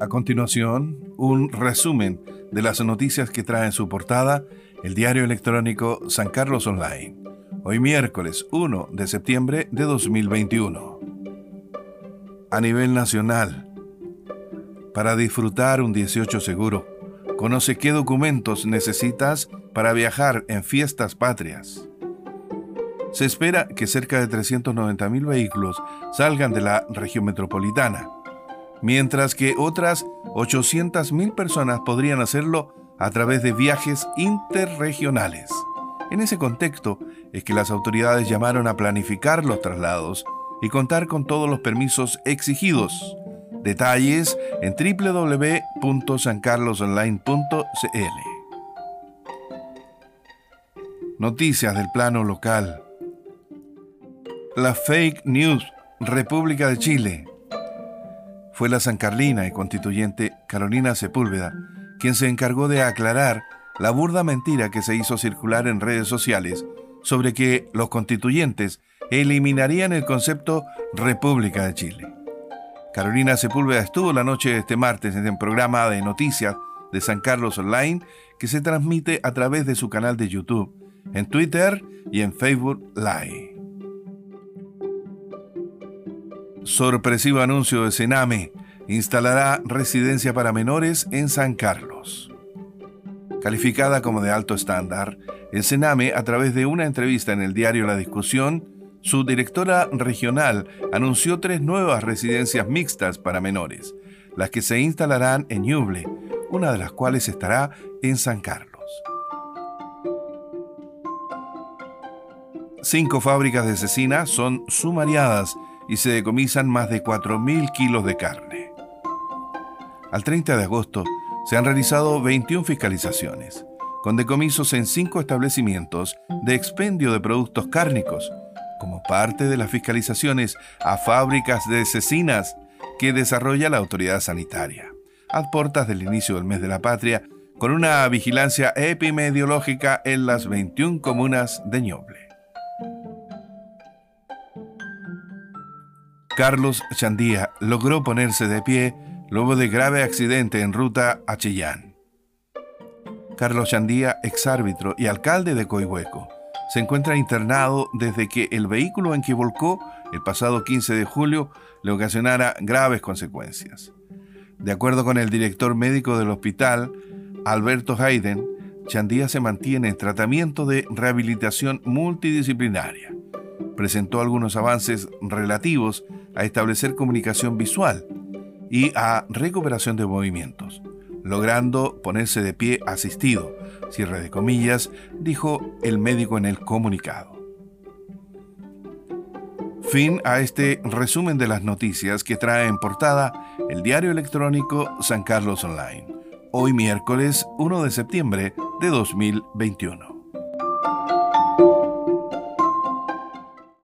A continuación, un resumen de las noticias que trae en su portada el diario electrónico San Carlos Online. Hoy miércoles 1 de septiembre de 2021. A nivel nacional, para disfrutar un 18 seguro, conoce qué documentos necesitas para viajar en fiestas patrias. Se espera que cerca de 390.000 vehículos salgan de la región metropolitana mientras que otras 800.000 personas podrían hacerlo a través de viajes interregionales. En ese contexto es que las autoridades llamaron a planificar los traslados y contar con todos los permisos exigidos. Detalles en www.sancarlosonline.cl. Noticias del plano local. La fake news República de Chile fue la sancarlina y constituyente Carolina Sepúlveda quien se encargó de aclarar la burda mentira que se hizo circular en redes sociales sobre que los constituyentes eliminarían el concepto República de Chile. Carolina Sepúlveda estuvo la noche de este martes en el programa de noticias de San Carlos Online que se transmite a través de su canal de YouTube, en Twitter y en Facebook Live. Sorpresivo anuncio de Sename. Instalará residencia para menores en San Carlos. Calificada como de alto estándar, el Sename, a través de una entrevista en el diario La Discusión, su directora regional anunció tres nuevas residencias mixtas para menores, las que se instalarán en Ñuble, una de las cuales estará en San Carlos. Cinco fábricas de cecina son sumariadas y se decomisan más de 4.000 kilos de carne. Al 30 de agosto se han realizado 21 fiscalizaciones, con decomisos en cinco establecimientos de expendio de productos cárnicos, como parte de las fiscalizaciones a fábricas de cecinas que desarrolla la autoridad sanitaria, a portas del inicio del mes de la patria, con una vigilancia epidemiológica en las 21 comunas de Ñoble. Carlos Chandía logró ponerse de pie luego de grave accidente en ruta a Chillán. Carlos Chandía, exárbitro y alcalde de Coihueco, se encuentra internado desde que el vehículo en que volcó el pasado 15 de julio le ocasionara graves consecuencias. De acuerdo con el director médico del hospital, Alberto Hayden, Chandía se mantiene en tratamiento de rehabilitación multidisciplinaria. Presentó algunos avances relativos a establecer comunicación visual y a recuperación de movimientos, logrando ponerse de pie asistido, cierre de comillas, dijo el médico en el comunicado. Fin a este resumen de las noticias que trae en portada el diario electrónico San Carlos Online, hoy miércoles 1 de septiembre de 2021.